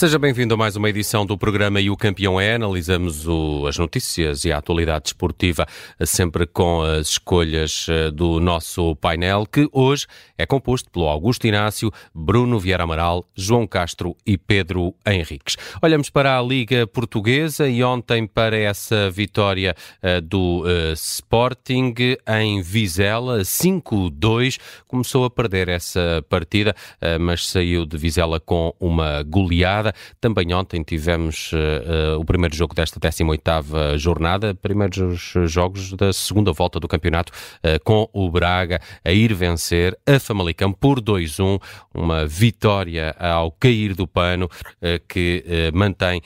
Seja bem-vindo a mais uma edição do programa E o Campeão é. Analisamos o, as notícias e a atualidade esportiva, sempre com as escolhas eh, do nosso painel, que hoje é composto pelo Augusto Inácio, Bruno Vieira Amaral, João Castro e Pedro Henriques. Olhamos para a Liga Portuguesa e ontem para essa vitória uh, do Sporting em Vizela, 5-2. Começou a perder essa partida, mas saiu de Vizela com uma goleada Também ontem tivemos uh, uh, o primeiro jogo desta 18ª jornada, primeiros jogos da segunda volta do campeonato, uh, com o Braga a ir vencer a Famalicão por 2-1, uma vitória ao cair do pano que mantém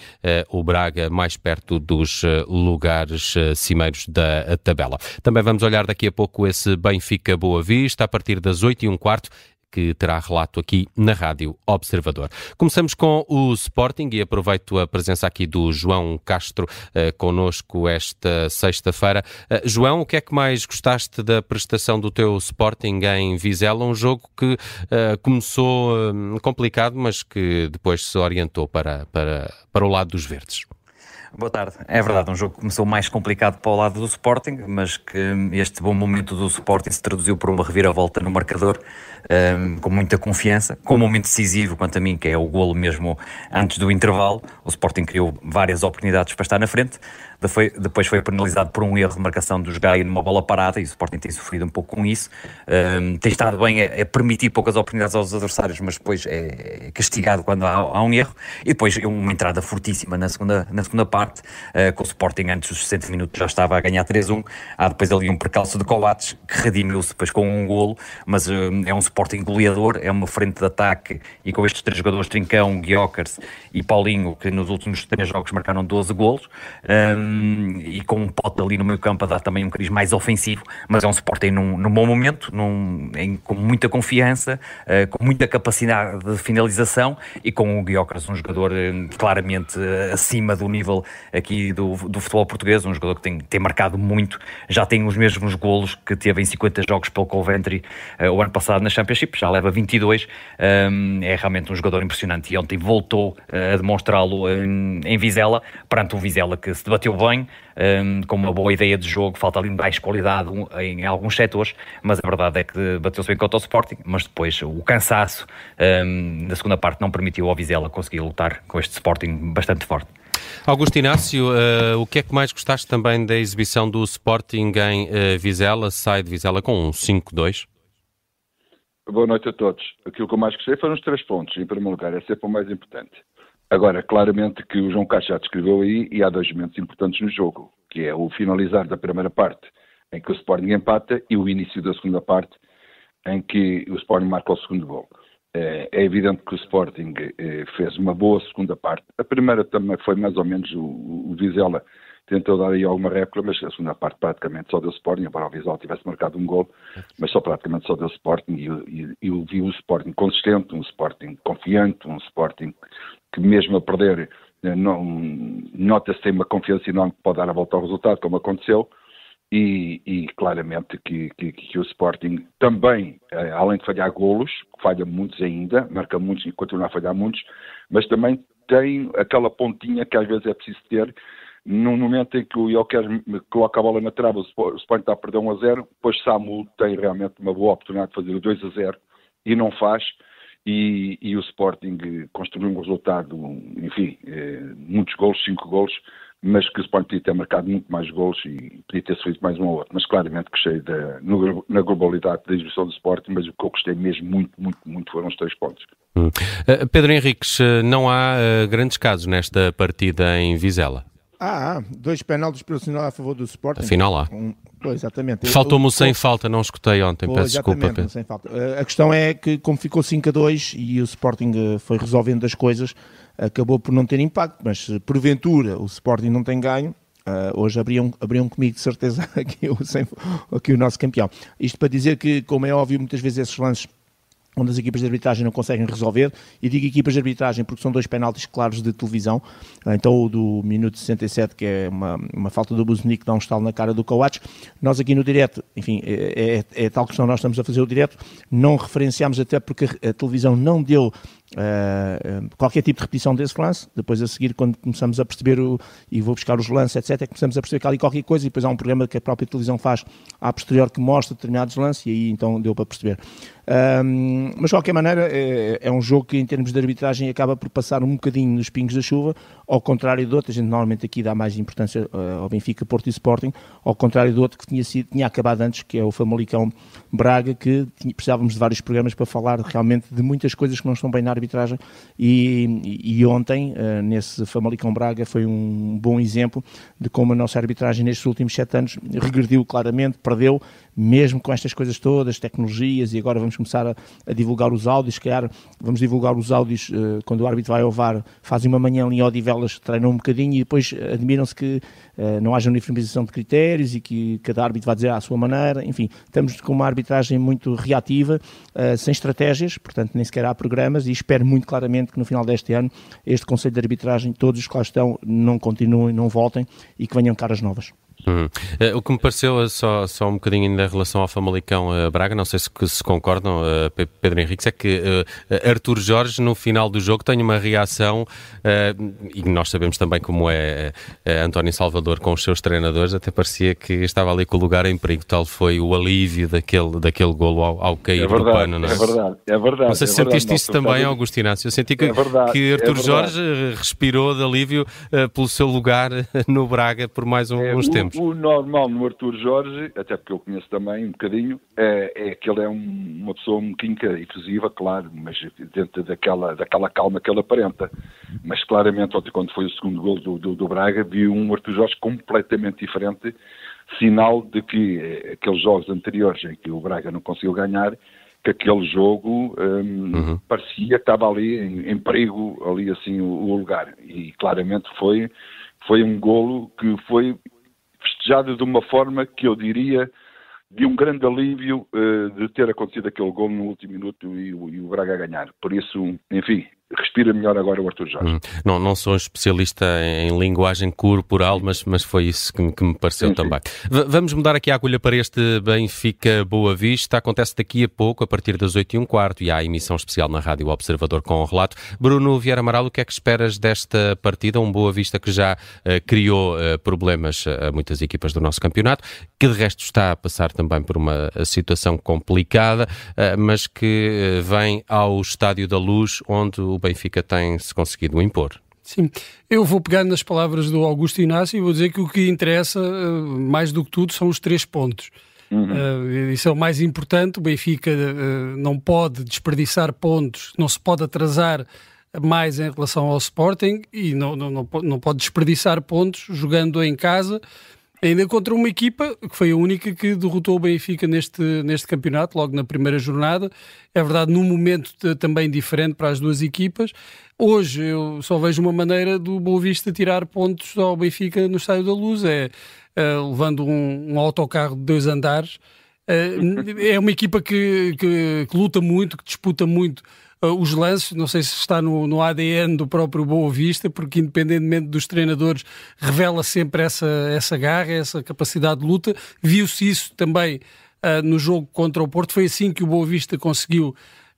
o Braga mais perto dos lugares cimeiros da tabela. Também vamos olhar daqui a pouco esse Benfica Boa Vista, a partir das 8 e um quarto que terá relato aqui na Rádio Observador. Começamos com o Sporting e aproveito a presença aqui do João Castro eh, conosco esta sexta-feira. Eh, João, o que é que mais gostaste da prestação do teu Sporting em Vizela? Um jogo que eh, começou eh, complicado, mas que depois se orientou para, para, para o lado dos verdes. Boa tarde. É verdade, um jogo que começou mais complicado para o lado do Sporting, mas que este bom momento do Sporting se traduziu por uma reviravolta no marcador, um, ehm, com muita confiança, com um momento decisivo, quanto a mim, que é o golo mesmo antes do intervalo. O Sporting criou várias oportunidades para estar na frente, depois foi penalizado por um erro de marcação dos Gaia numa bola parada, e o Sporting tem sofrido um pouco com isso. Um, tem estado bem a, a, permitir poucas oportunidades aos adversários, mas depois é castigado quando há, há um erro. E depois uma entrada fortíssima na segunda, na segunda parte uh, com o Sporting antes dos 60 minutos já estava a ganhar 3-1. Há depois ali um percalço de Coates que redimiu-se depois com um golo, mas é um Sporting goleador, é uma frente de ataque e com estes três jogadores, Trincão, Guiocas e Paulinho, que nos últimos três jogos marcaram 12 golos, um, e com um pote ali no meio campo a dar também um cariz mais ofensivo, mas é um Sporting num, num bom momento, num, em, com muita confiança, uh, com muita capacidade de finalização e com o Guiocas, um jogador claramente acima do nível aqui do, do futebol português, um jogador que tem, tem marcado muito, já tem os mesmos golos que teve em 50 jogos pelo Coventry uh, o ano passado na Championship, já leva 22, um, é realmente um jogador impressionante e ontem voltou uh, a demonstrá-lo em, em, Vizela, perante um Vizela que se debateu bem, um, com uma boa ideia de jogo, falta ali mais qualidade em alguns setores, mas a verdade é que bateu-se bem contra o Sporting, mas depois o cansaço um, da segunda parte não permitiu ao Vizela conseguir lutar com este Sporting bastante forte. Augusto Inácio, uh, o que é que mais gostaste também da exibição do Sporting em uh, Vizela? Sai de Vizela com um 5-2. Boa noite a todos. Aquilo que eu mais gostei foram os três pontos, em primeiro lugar, é sempre o mais importante. Agora, claramente que o João Castro já descreveu aí, e há dois momentos importantes no jogo, que é o finalizar da primeira parte, em que o Sporting empata, e o início da segunda parte, em que o Sporting marca o segundo gol. É, é evidente que o Sporting eh, fez uma boa segunda parte. A primeira também foi mais ou menos o, Vizela tentou dar aí alguma réplica, mas a segunda parte praticamente só deu Sporting, embora o Vizela tivesse marcado um gol, mas só praticamente só deu Sporting e, e, e eu vi o Sporting consistente, um Sporting confiante, um Sporting que mesmo a perder eh, nota-se uma confiança enorme que pode dar a volta ao resultado, como aconteceu, e, e claramente que, que, que, o Sporting também, eh, além de falhar golos, falha muitos ainda, marca muitos e continua a falhar muitos, mas também tem aquela pontinha que às vezes é preciso ter no momento em que o Joker coloca a bola na trava, o Sporting está a perder 1 a 0, depois Samu tem realmente uma boa oportunidade de fazer o 2 a 0 e não faz, e, e o Sporting construiu um resultado, enfim, eh, muitos golos, 5 golos, mas que o Sporting podia ter marcado muito mais gols e podia ter feito mais um ou outro. Mas claramente gostei da, no, na globalidade da exibição do Sporting, mas o que eu gostei mesmo muito, muito, muito foram os três pontos. Hum. Uh, Pedro Henriques, uh, não há uh, grandes casos nesta partida em Vizela? Ah, dois penaltis pelo sinal a favor do Sporting. Afinal há. Um, pois, exatamente. Faltou-me o sem falta, não escutei ontem, peço desculpa. Pedro. Sem falta. a questão é que como ficou 5 a 2 e o Sporting foi resolvendo as coisas, acabou por não ter impacto, mas se porventura o Sporting não tem ganho, Uh, hoje abriam, abriam comigo de certeza aqui o, aqui o nosso campeão. Isto para dizer que, como é óbvio, muitas vezes esses lances onde as equipas de arbitragem não conseguem resolver, e digo equipas de arbitragem porque são dois penaltis claros de televisão, então o do minuto 67, que é uma, uma falta do Buznik, que dá um estalo na cara do Coates, nós aqui no direto, enfim, é, é, é tal questão, nós estamos a fazer o direto, não referenciámos até porque a televisão não deu uh, qualquer tipo de repetição desse lance. Depois, a seguir, quando começamos a perceber o, e vou buscar os lances, etc., é começamos a perceber que há ali qualquer coisa e depois há um programa que a própria televisão faz a posterior que mostra determinados lances e aí então deu para perceber. Um, mas de qualquer maneira, é, é, um jogo que em termos de arbitragem acaba por passar um bocadinho nos pingos da chuva, ao contrário do outro, a gente normalmente aqui dá mais importância uh, ao Benfica, Porto e Sporting, ao contrário do outro que tinha, sido, tinha acabado antes, que é o Famalicão Braga, que tinha, precisávamos de vários programas para falar realmente de muitas coisas que não estão bem na arbitragem e, e, e ontem, uh, nesse Famalicão Braga, foi um bom exemplo de como a nossa arbitragem nestes últimos sete anos regrediu claramente, perdeu, mesmo com estas coisas todas, tecnologias, e agora vamos começar a, a divulgar os áudios, calhar vamos divulgar os áudios uh, quando o árbitro vai ao VAR, fazem uma manhã em Odivelas, treinam um bocadinho e depois admiram-se que uh, não haja uniformização de critérios e que cada árbitro vai dizer à sua maneira, enfim, estamos com uma arbitragem muito reativa, uh, sem estratégias, portanto nem sequer há programas e espero muito claramente que no final deste ano este Conselho de Arbitragem, todos os que lá estão, não continuem, não voltem e que venham caras novas. Uhum. Uh, o que me pareceu, uh, só, só um bocadinho ainda em relação ao Famalicão uh, Braga, não sei se, se concordam, Pedro Henrique, é que Arthur Jorge, no final do jogo, tem uma reação, e nós sabemos também como é António Salvador com os seus treinadores, até parecia que estava ali com o lugar em perigo, tal foi o alívio daquele, daquele golo ao, ao cair é verdade, do pano. Não é? é verdade, é verdade. Não sei se é sentiste isso também, Augusto Inácio. Eu senti que, é verdade, que é Arthur Jorge respirou de alívio pelo seu lugar no Braga por mais um, uns tempos. O normal no Arthur Jorge, até porque eu conheço também um bocadinho, é, é que ele é um, uma pessoa um bocadinho efusiva, claro, mas dentro daquela, daquela calma que ele aparenta. Mas claramente, ontem, quando foi o segundo gol do, do, do Braga, vi um Arthur Jorge completamente diferente, sinal de que eh, aqueles jogos anteriores em que o Braga não conseguiu ganhar, que aquele jogo um, uhum. parecia que estava ali em, em perigo, ali assim o, o, lugar. E claramente foi, foi um golo que foi festejada de uma forma que eu diria de um grande alívio uh, de ter acontecido aquele gol no último minuto e, e o Braga ganhar. Por isso, enfim, respira melhor agora o Arthur Jorge. Hum, não, não sou um especialista em linguagem corporal, mas, mas foi isso que, que me pareceu sim, também. Sim. Vamos mudar aqui a agulha para este Benfica Boa Vista. Acontece daqui a pouco, a partir das 8 e um quarto, e há a emissão especial na Rádio Observador com o relato. Bruno Vieira Amaral, o que é que esperas desta partida? Um Boa Vista que já uh, criou uh, problemas a muitas equipas do nosso campeonato, que de resto está a passar também por uma situação complicada, uh, mas que vem ao Estádio da Luz, onde o Benfica tem-se conseguido impor. Sim, eu vou pegar nas palavras do Augusto Inácio e vou dizer que o que interessa, eh, mais do que tudo, são os três pontos. Uhum. Uh, isso é o mais importante. O Benfica uh, não pode desperdiçar pontos, não se pode atrasar mais em relação ao Sporting e não, não, não, não pode desperdiçar pontos jogando em casa ainda contra uma equipa que foi a única que derrotou o Benfica neste, neste campeonato, logo na primeira jornada. É verdade, num momento também diferente para as duas equipas. Hoje eu só vejo uma maneira do Boa Vista tirar pontos ao Benfica no Estádio da Luz, é uh, levando um, um autocarro de dois andares. Uh, é uma equipa que, que, que luta muito, que disputa muito os lances, não sei se está no, no, ADN do próprio Boa Vista, porque independentemente dos treinadores, revela sempre essa, essa garra, essa capacidade de luta. Viu-se isso também uh, no jogo contra o Porto, foi assim que o Boa Vista conseguiu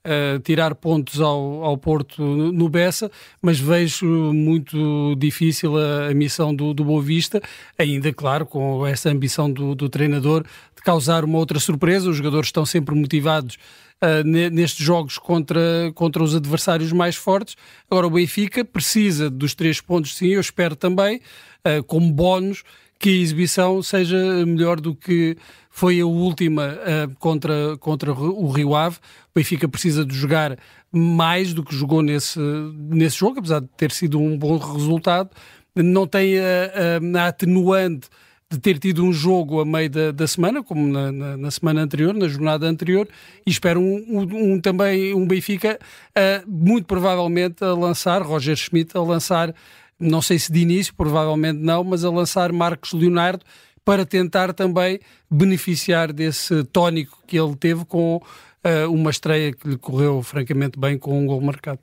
Uh, tirar pontos ao, ao Porto no, no, Bessa, mas vejo muito difícil a, a missão do, do Boa Vista, ainda claro com essa ambição do, do, treinador causar uma outra surpresa. Os jogadores estão sempre motivados uh, nestes jogos contra, contra os adversários mais fortes. Agora, o Benfica precisa dos três pontos, sim, eu espero também, uh, como bónus, que a exibição seja melhor do que foi a última uh, contra, contra o Rio Ave. O Benfica precisa de jogar mais do que jogou nesse, nesse jogo, apesar de ter sido um bom resultado. Não tem a, a, a atenuante de ter tido um jogo a meio da, da semana, como na, na, na, semana anterior, na jornada anterior, e espero um, um, um também um Benfica uh, muito provavelmente a lançar, Roger Schmidt a lançar, não sei se de início, provavelmente não, mas a lançar Marcos Leonardo para tentar também beneficiar desse tónico que ele teve com uh, uma estreia que lhe correu francamente bem com um gol marcado.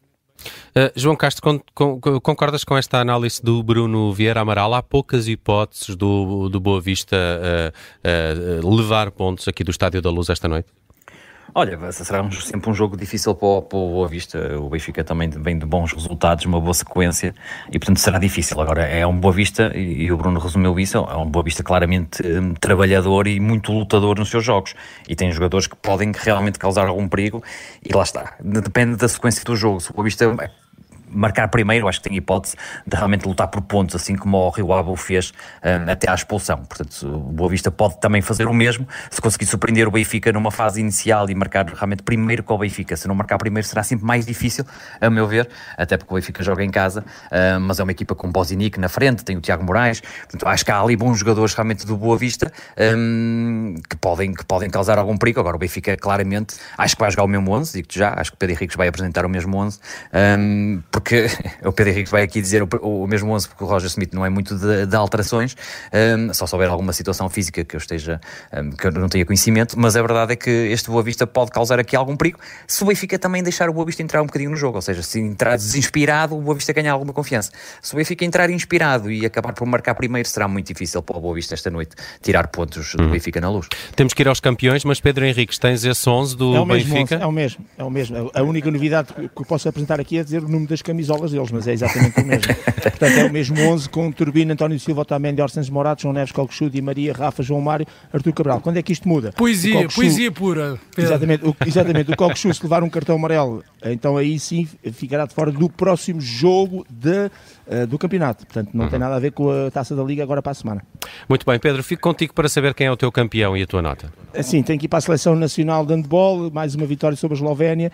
Uh, João Castro, con con concordas com esta análise do Bruno Vieira Amaral? Há poucas hipóteses do, do Boa Vista uh, uh, levar pontos aqui do Estádio da Luz esta noite? Olha, será sempre um jogo difícil para o, para o Boa Vista. O Benfica também vem de bons resultados, uma boa sequência e, portanto, será difícil. Agora, é um Boa Vista, e, o Bruno resumiu isso, é um Boa Vista claramente um, trabalhador e muito lutador nos seus jogos. E tem jogadores que podem realmente causar algum perigo. E lá está. Depende da sequência do jogo. Se o Boa Vista marcar primeiro, acho que tem hipótese de realmente lutar por pontos, assim como o Rio Abo fez uh, até à expulsão. Portanto, o Boa Vista pode também fazer o mesmo, se conseguir surpreender o Benfica numa fase inicial e marcar realmente primeiro com o Benfica. Se não marcar primeiro será sempre mais difícil, a meu ver, até porque o Benfica joga em casa, uh, mas é uma equipa com Bozinic na frente, tem o Tiago Moraes, portanto, acho que há ali bons jogadores realmente do Boa Vista um, que, podem, que podem causar algum perigo. Agora o Benfica claramente, acho que vai jogar o mesmo 11, digo-te já, acho que o Pedro Henriques vai apresentar o mesmo 11, um, porque o Pedro Henrique vai aqui dizer o, o, mesmo 11, porque o Roger Smith não é muito de, de alterações, um, só se houver alguma situação física que eu esteja, um, que eu não tenha conhecimento, mas a verdade é que este Boa Vista pode causar aqui algum perigo, se o Benfica também deixar o Boa Vista entrar um bocadinho no jogo, ou seja, se entrar desinspirado, o Boa Vista ganhar alguma confiança. Se o Benfica entrar inspirado e acabar por marcar primeiro, será muito difícil para o Boa Vista esta noite tirar pontos do uhum. Benfica na luz. Temos que ir aos campeões, mas Pedro Henrique, tens esse 11 do é o Benfica? 11, é o mesmo, é o mesmo. A única novidade que eu posso apresentar aqui é dizer o número das camisolas deles, mas é exatamente o mesmo. Portanto, é o mesmo 11 com Turbina, António Silva, Otamendi, Orsens Morato, João Neves, Colcochu, Di Maria, Rafa, João Mário, Artur Cabral. Quando é que isto muda? Poesia, poesia pura. Pedro. Exatamente, o, exatamente. O Colcochu, se levar um cartão amarelo, então aí sim ficará de fora do próximo jogo de, uh, do campeonato. Portanto, não uhum. tem nada a ver com a taça da Liga agora para a semana. Muito bem, Pedro, fico contigo para saber quem é o teu campeão e a tua nota. Sim, tem que ir para a Seleção Nacional de Handball, mais uma vitória sobre a Eslovénia.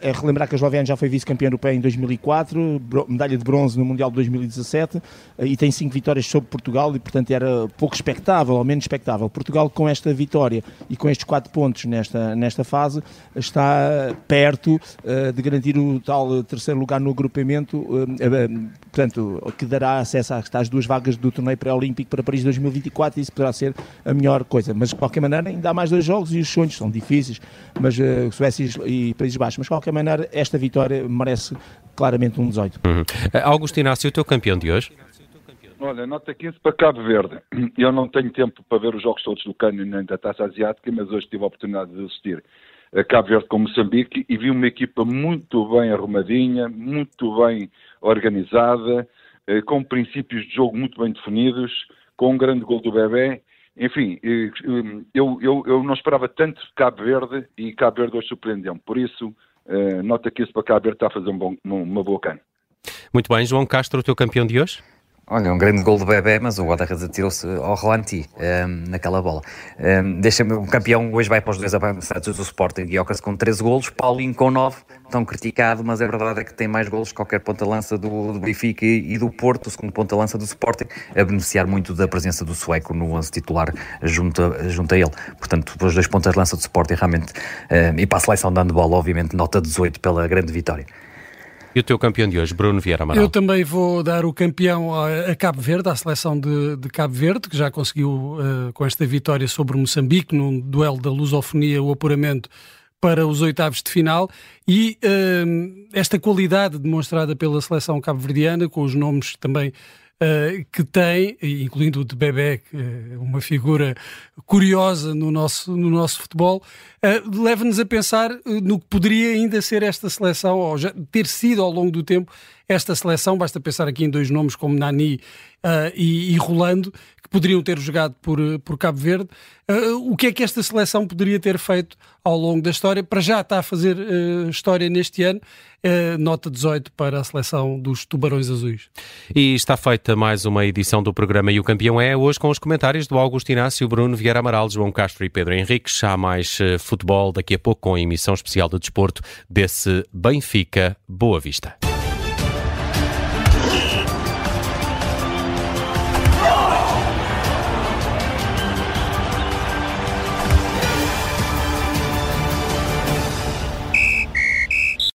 é relembrar que a Eslovénia já foi vice-campeã europeia em 2004, medalha de bronze no Mundial de 2017 eh, e tem cinco vitórias sobre Portugal e, portanto, era pouco expectável, ou menos expectável. Portugal, com esta vitória e com estes quatro pontos nesta, nesta fase, está perto uh, de garantir o tal terceiro lugar no agrupamento, uh, uh, portanto, que dará acesso às duas vagas do torneio pré-olímpico para Paris 2024 e isso poderá ser a melhor coisa. Mas, de qualquer maneira, ainda há mais dois jogos e os sonhos são difíceis, mas uh, Suécia e Países Baixos. Mas, de qualquer maneira, esta vitória merece claramente um 18. Uhum. Eh, Augusto Inácio, o teu campeão de hoje? Olha, nota 15 para Cabo Verde. Eu não tenho tempo para ver os jogos todos do Cano nem da Taça Asiática, mas hoje tive a oportunidade de assistir a Cabo Verde com Moçambique e vi uma equipa muito bem arrumadinha, muito bem organizada, eh, com princípios de jogo muito bem definidos, com um grande gol do Bebé enfim, eu, eu, eu não esperava tanto Cabo Verde e Cabo Verde hoje surpreendeu-me. Por isso, nota que isso para Cabo Verde está a fazer um bom, uma boa cana. Muito bem, João Castro, o teu campeão de hoje? Olha, um grande gol do Bebé, mas o Guarda-Redes atirou-se ao Rolanti um, ehm, naquela bola. Um, ehm, Deixa-me, o campeão hoje vai para os dois avançados do Sporting, Guiocas com 13 golos, Paulinho com 9, tão criticado, mas a verdade é que tem mais golos que qualquer ponta-lança do, do Benfica e, e, do Porto, o segundo ponta-lança do Sporting, a beneficiar muito da presença do sueco no 11 titular junto, a, junto a ele. Portanto, os dois pontas-lança do Sporting realmente, um, ehm, e para a seleção dando bola, obviamente, nota 18 pela grande vitória. E o teu campeão de hoje, Bruno Vieira Amaral? Eu também vou dar o campeão a, Cabo Verde, à seleção de, de Cabo Verde, que já conseguiu, uh, com esta vitória sobre Moçambique, num duelo da lusofonia, o apuramento para os oitavos de final e uh, esta qualidade demonstrada pela seleção cabo-verdiana, com os nomes também uh, que tem, incluindo o de Bebé, é uma figura curiosa no nosso, no nosso futebol, uh, leva-nos a pensar no que poderia ainda ser esta seleção, ou já ter sido ao longo do tempo esta seleção. Basta pensar aqui em dois nomes como Nani uh, e, e, Rolando, que poderiam ter jogado por, por Cabo Verde. Uh, o que é que esta seleção poderia ter feito ao longo da história? Para já está a fazer uh, história neste ano. nota 18 para a seleção dos Tubarões Azuis. E está feita mais uma edição do programa E o Campeão é, hoje com os comentários do Augusto Inácio, Bruno Vieira Amaral, João Castro e Pedro Henriques. Há mais futebol daqui a pouco com a emissão especial de desporto desse Benfica Boa Vista.